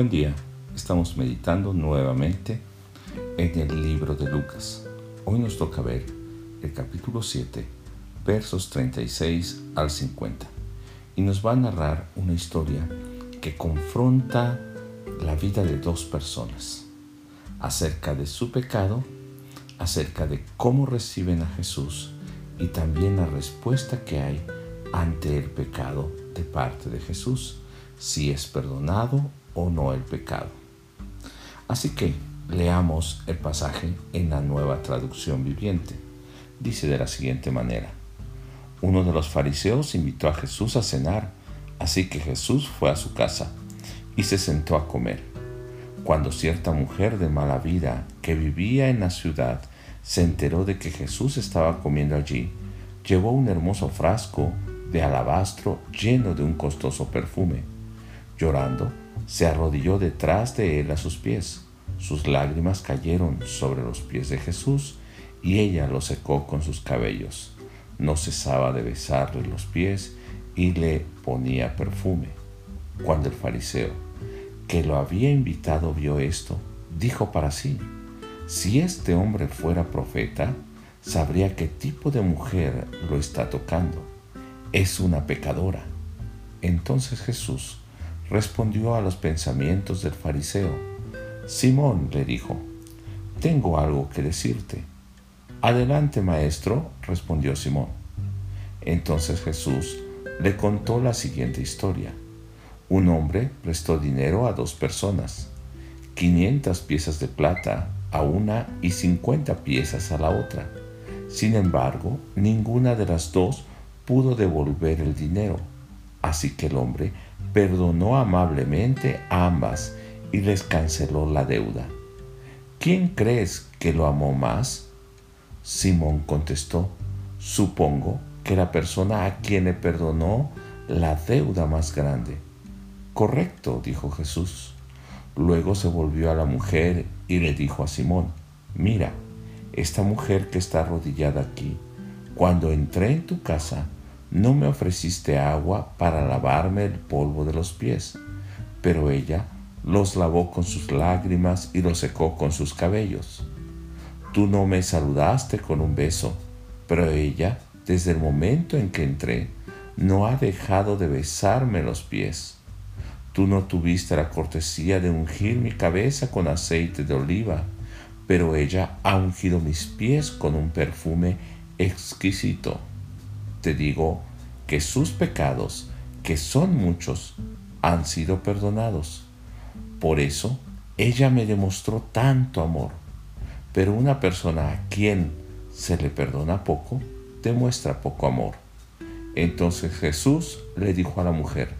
Buen día, estamos meditando nuevamente en el libro de Lucas. Hoy nos toca ver el capítulo 7, versos 36 al 50. Y nos va a narrar una historia que confronta la vida de dos personas acerca de su pecado, acerca de cómo reciben a Jesús y también la respuesta que hay ante el pecado de parte de Jesús, si es perdonado o no el pecado. Así que leamos el pasaje en la nueva traducción viviente. Dice de la siguiente manera, uno de los fariseos invitó a Jesús a cenar, así que Jesús fue a su casa y se sentó a comer. Cuando cierta mujer de mala vida que vivía en la ciudad se enteró de que Jesús estaba comiendo allí, llevó un hermoso frasco de alabastro lleno de un costoso perfume. Llorando, se arrodilló detrás de él a sus pies. Sus lágrimas cayeron sobre los pies de Jesús y ella los secó con sus cabellos. No cesaba de besarle los pies y le ponía perfume. Cuando el fariseo, que lo había invitado, vio esto, dijo para sí, si este hombre fuera profeta, sabría qué tipo de mujer lo está tocando. Es una pecadora. Entonces Jesús respondió a los pensamientos del fariseo. Simón le dijo, tengo algo que decirte. Adelante, maestro, respondió Simón. Entonces Jesús le contó la siguiente historia. Un hombre prestó dinero a dos personas, quinientas piezas de plata a una y cincuenta piezas a la otra. Sin embargo, ninguna de las dos pudo devolver el dinero. Así que el hombre perdonó amablemente a ambas y les canceló la deuda. ¿Quién crees que lo amó más? Simón contestó, supongo que la persona a quien le perdonó la deuda más grande. Correcto, dijo Jesús. Luego se volvió a la mujer y le dijo a Simón, mira, esta mujer que está arrodillada aquí, cuando entré en tu casa, no me ofreciste agua para lavarme el polvo de los pies, pero ella los lavó con sus lágrimas y los secó con sus cabellos. Tú no me saludaste con un beso, pero ella, desde el momento en que entré, no ha dejado de besarme los pies. Tú no tuviste la cortesía de ungir mi cabeza con aceite de oliva, pero ella ha ungido mis pies con un perfume exquisito te digo que sus pecados, que son muchos, han sido perdonados. Por eso ella me demostró tanto amor. Pero una persona a quien se le perdona poco, demuestra poco amor. Entonces Jesús le dijo a la mujer,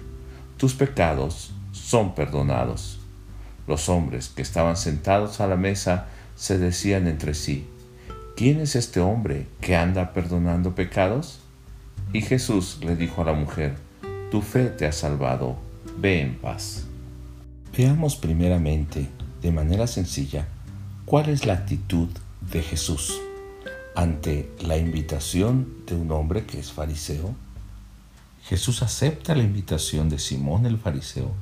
tus pecados son perdonados. Los hombres que estaban sentados a la mesa se decían entre sí, ¿quién es este hombre que anda perdonando pecados? Y Jesús le dijo a la mujer, tu fe te ha salvado, ve en paz. Veamos primeramente, de manera sencilla, cuál es la actitud de Jesús ante la invitación de un hombre que es fariseo. Jesús acepta la invitación de Simón el fariseo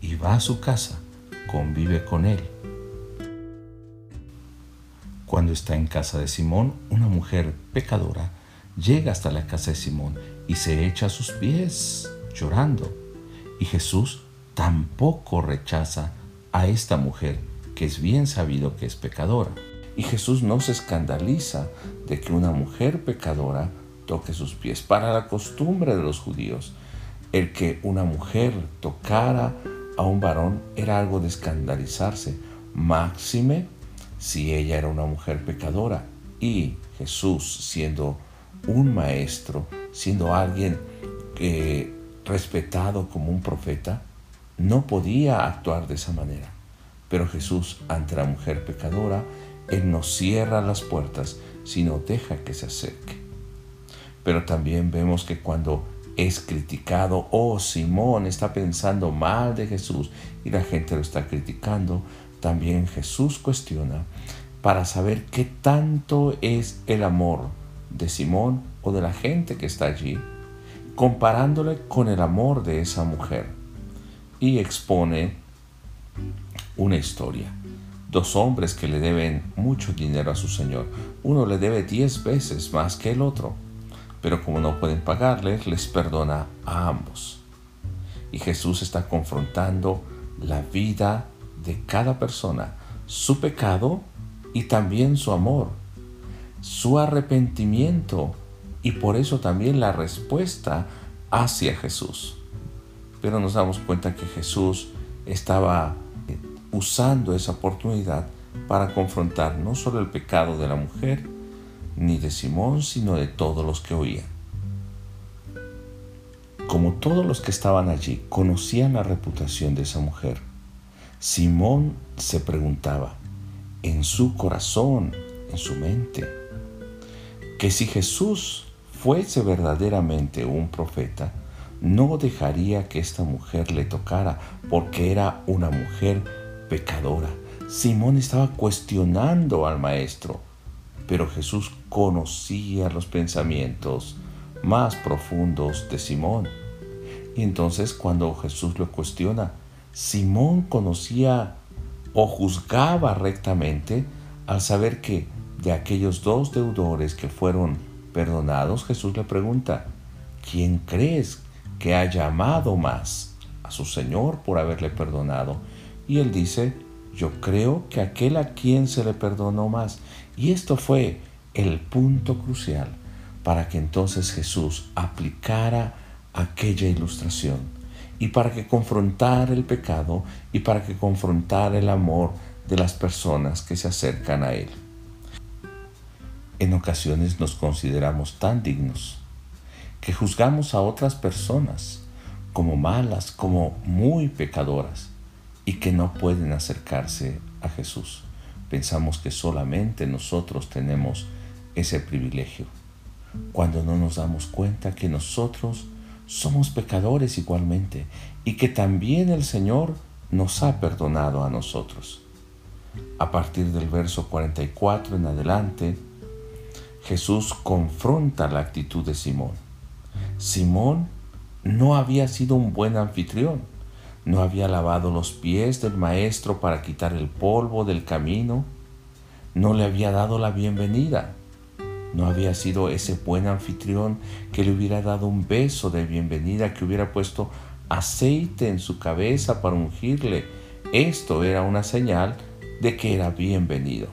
y va a su casa, convive con él. Cuando está en casa de Simón, una mujer pecadora llega hasta la casa de Simón y se echa a sus pies llorando. Y Jesús tampoco rechaza a esta mujer, que es bien sabido que es pecadora. Y Jesús no se escandaliza de que una mujer pecadora toque sus pies. Para la costumbre de los judíos, el que una mujer tocara a un varón era algo de escandalizarse, máxime si ella era una mujer pecadora. Y Jesús, siendo un maestro, siendo alguien eh, respetado como un profeta, no podía actuar de esa manera. Pero Jesús, ante la mujer pecadora, Él no cierra las puertas, sino deja que se acerque. Pero también vemos que cuando es criticado, oh Simón está pensando mal de Jesús y la gente lo está criticando, también Jesús cuestiona para saber qué tanto es el amor de Simón o de la gente que está allí, comparándole con el amor de esa mujer. Y expone una historia. Dos hombres que le deben mucho dinero a su señor. Uno le debe diez veces más que el otro, pero como no pueden pagarle, les perdona a ambos. Y Jesús está confrontando la vida de cada persona, su pecado y también su amor, su arrepentimiento y por eso también la respuesta hacia Jesús. Pero nos damos cuenta que Jesús estaba usando esa oportunidad para confrontar no solo el pecado de la mujer, ni de Simón, sino de todos los que oían. Como todos los que estaban allí conocían la reputación de esa mujer, Simón se preguntaba en su corazón, en su mente, que si Jesús fuese verdaderamente un profeta, no dejaría que esta mujer le tocara porque era una mujer pecadora. Simón estaba cuestionando al maestro, pero Jesús conocía los pensamientos más profundos de Simón. Y entonces cuando Jesús lo cuestiona, Simón conocía o juzgaba rectamente al saber que de aquellos dos deudores que fueron perdonados, Jesús le pregunta, ¿quién crees que haya amado más a su Señor por haberle perdonado? Y él dice, yo creo que aquel a quien se le perdonó más. Y esto fue el punto crucial para que entonces Jesús aplicara aquella ilustración y para que confrontara el pecado y para que confrontara el amor de las personas que se acercan a Él. En ocasiones nos consideramos tan dignos que juzgamos a otras personas como malas, como muy pecadoras y que no pueden acercarse a Jesús. Pensamos que solamente nosotros tenemos ese privilegio, cuando no nos damos cuenta que nosotros somos pecadores igualmente y que también el Señor nos ha perdonado a nosotros. A partir del verso 44 en adelante, Jesús confronta la actitud de Simón. Simón no había sido un buen anfitrión no había lavado los pies del maestro para quitar el polvo del camino, no le había dado la bienvenida, no había sido ese buen anfitrión que le hubiera dado un beso de bienvenida, que hubiera puesto aceite en su cabeza para ungirle. Esto era una señal de que era bienvenido.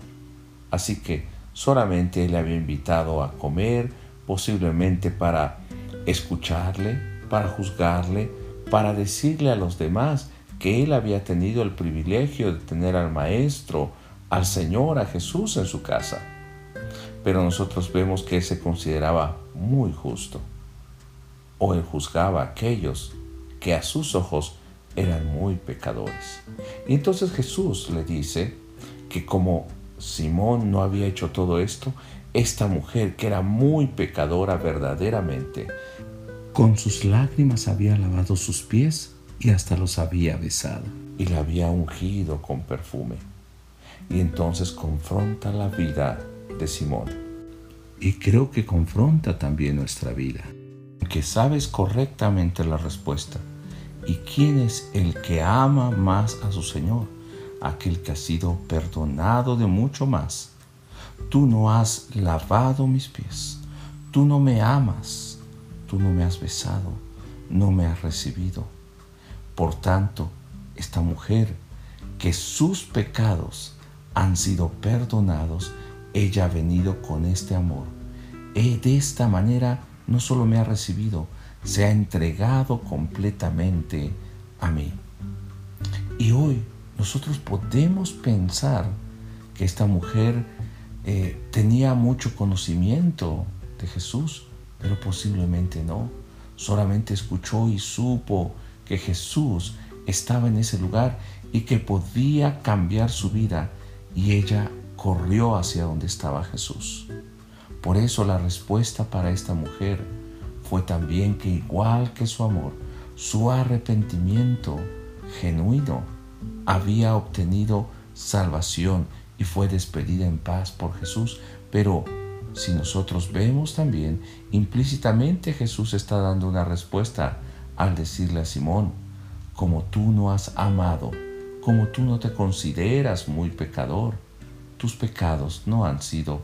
Así que solamente le había invitado a comer, posiblemente para escucharle, para juzgarle, para decirle a los demás que él había tenido el privilegio de tener al Maestro, al Señor, a Jesús en su casa. Pero nosotros vemos que él se consideraba muy justo, o él juzgaba a aquellos que a sus ojos eran muy pecadores. Y entonces Jesús le dice que como Simón no había hecho todo esto, esta mujer que era muy pecadora verdaderamente, con sus lágrimas había lavado sus pies y hasta los había besado. Y la había ungido con perfume. Y entonces confronta la vida de Simón. Y creo que confronta también nuestra vida. Que sabes correctamente la respuesta. ¿Y quién es el que ama más a su Señor? Aquel que ha sido perdonado de mucho más. Tú no has lavado mis pies. Tú no me amas tú no me has besado, no me has recibido. Por tanto, esta mujer, que sus pecados han sido perdonados, ella ha venido con este amor. Y de esta manera no solo me ha recibido, se ha entregado completamente a mí. Y hoy nosotros podemos pensar que esta mujer eh, tenía mucho conocimiento de Jesús, pero posiblemente no. Solamente escuchó y supo que Jesús estaba en ese lugar y que podía cambiar su vida y ella corrió hacia donde estaba Jesús. Por eso la respuesta para esta mujer fue también que igual que su amor, su arrepentimiento genuino había obtenido salvación y fue despedida en paz por Jesús, pero si nosotros vemos también, implícitamente Jesús está dando una respuesta al decirle a Simón, como tú no has amado como tú no te consideras muy pecador, tus pecados no han sido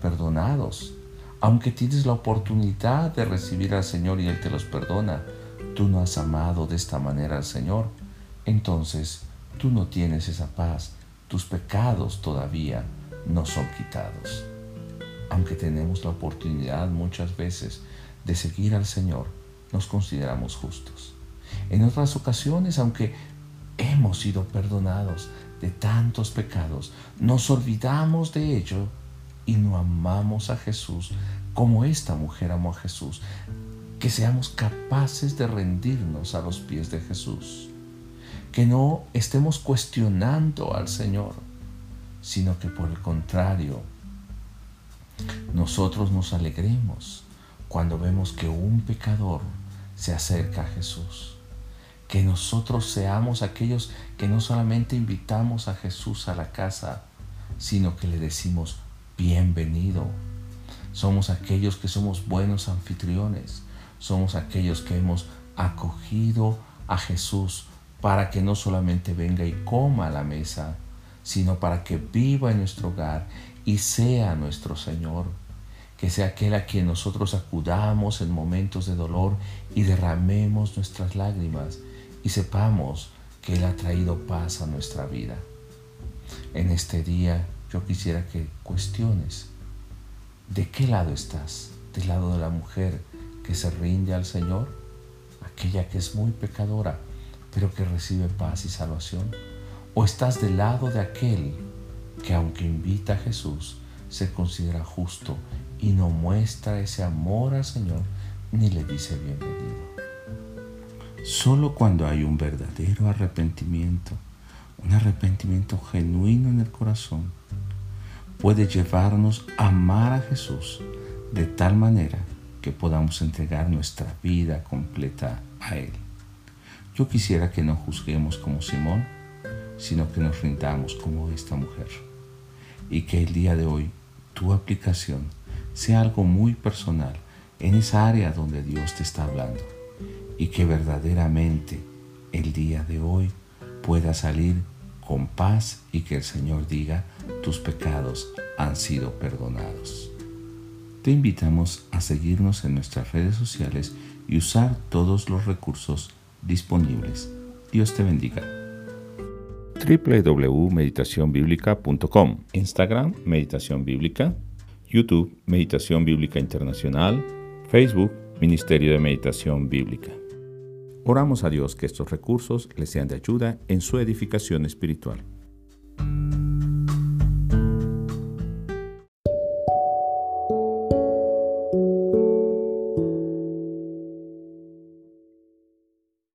perdonados. Aunque tienes la oportunidad de recibir al Señor y Él te los perdona, tú no has amado de esta manera al Señor, entonces tú no tienes esa paz, tus pecados todavía no son quitados. Aunque tenemos la oportunidad muchas veces de seguir al Señor, nos consideramos justos. En otras ocasiones, aunque hemos sido perdonados de tantos pecados, nos olvidamos de ello y no amamos a Jesús como esta mujer amó a Jesús. Que seamos capaces de rendirnos a los pies de Jesús. Que no estemos cuestionando al Señor, sino que por el contrario, nosotros nos alegremos cuando vemos que un pecador se acerca a Jesús. Que nosotros seamos aquellos que no solamente invitamos a Jesús a la casa, sino que le decimos, bienvenido. Somos aquellos que somos buenos anfitriones. Somos aquellos que hemos acogido a Jesús para que no solamente venga y coma a la mesa, sino para que viva en nuestro hogar y sea nuestro Señor. Que sea aquel a quien nosotros acudamos en momentos de dolor y derramemos nuestras lágrimas y sepamos que Él ha traído paz a nuestra vida. En este día yo quisiera que cuestiones de qué lado estás, del lado de la mujer que se rinde al Señor, aquella que es muy pecadora, pero que recibe paz y salvación, o estás del lado de aquel que aunque invita a Jesús, se considera justo y no muestra ese amor al Señor ni le dice bienvenido. Solo cuando hay un verdadero arrepentimiento, un arrepentimiento genuino en el corazón, puede llevarnos a amar a Jesús de tal manera que podamos entregar nuestra vida completa a Él. Yo quisiera que no juzguemos como Simón, sino que nos rindamos como esta mujer. Y que el día de hoy tu aplicación sea algo muy personal en esa área donde Dios te está hablando y que verdaderamente el día de hoy pueda salir con paz y que el Señor diga tus pecados han sido perdonados. Te invitamos a seguirnos en nuestras redes sociales y usar todos los recursos disponibles. Dios te bendiga www.meditacionbiblica.com Instagram Meditación Bíblica YouTube, Meditación Bíblica Internacional, Facebook, Ministerio de Meditación Bíblica. Oramos a Dios que estos recursos les sean de ayuda en su edificación espiritual.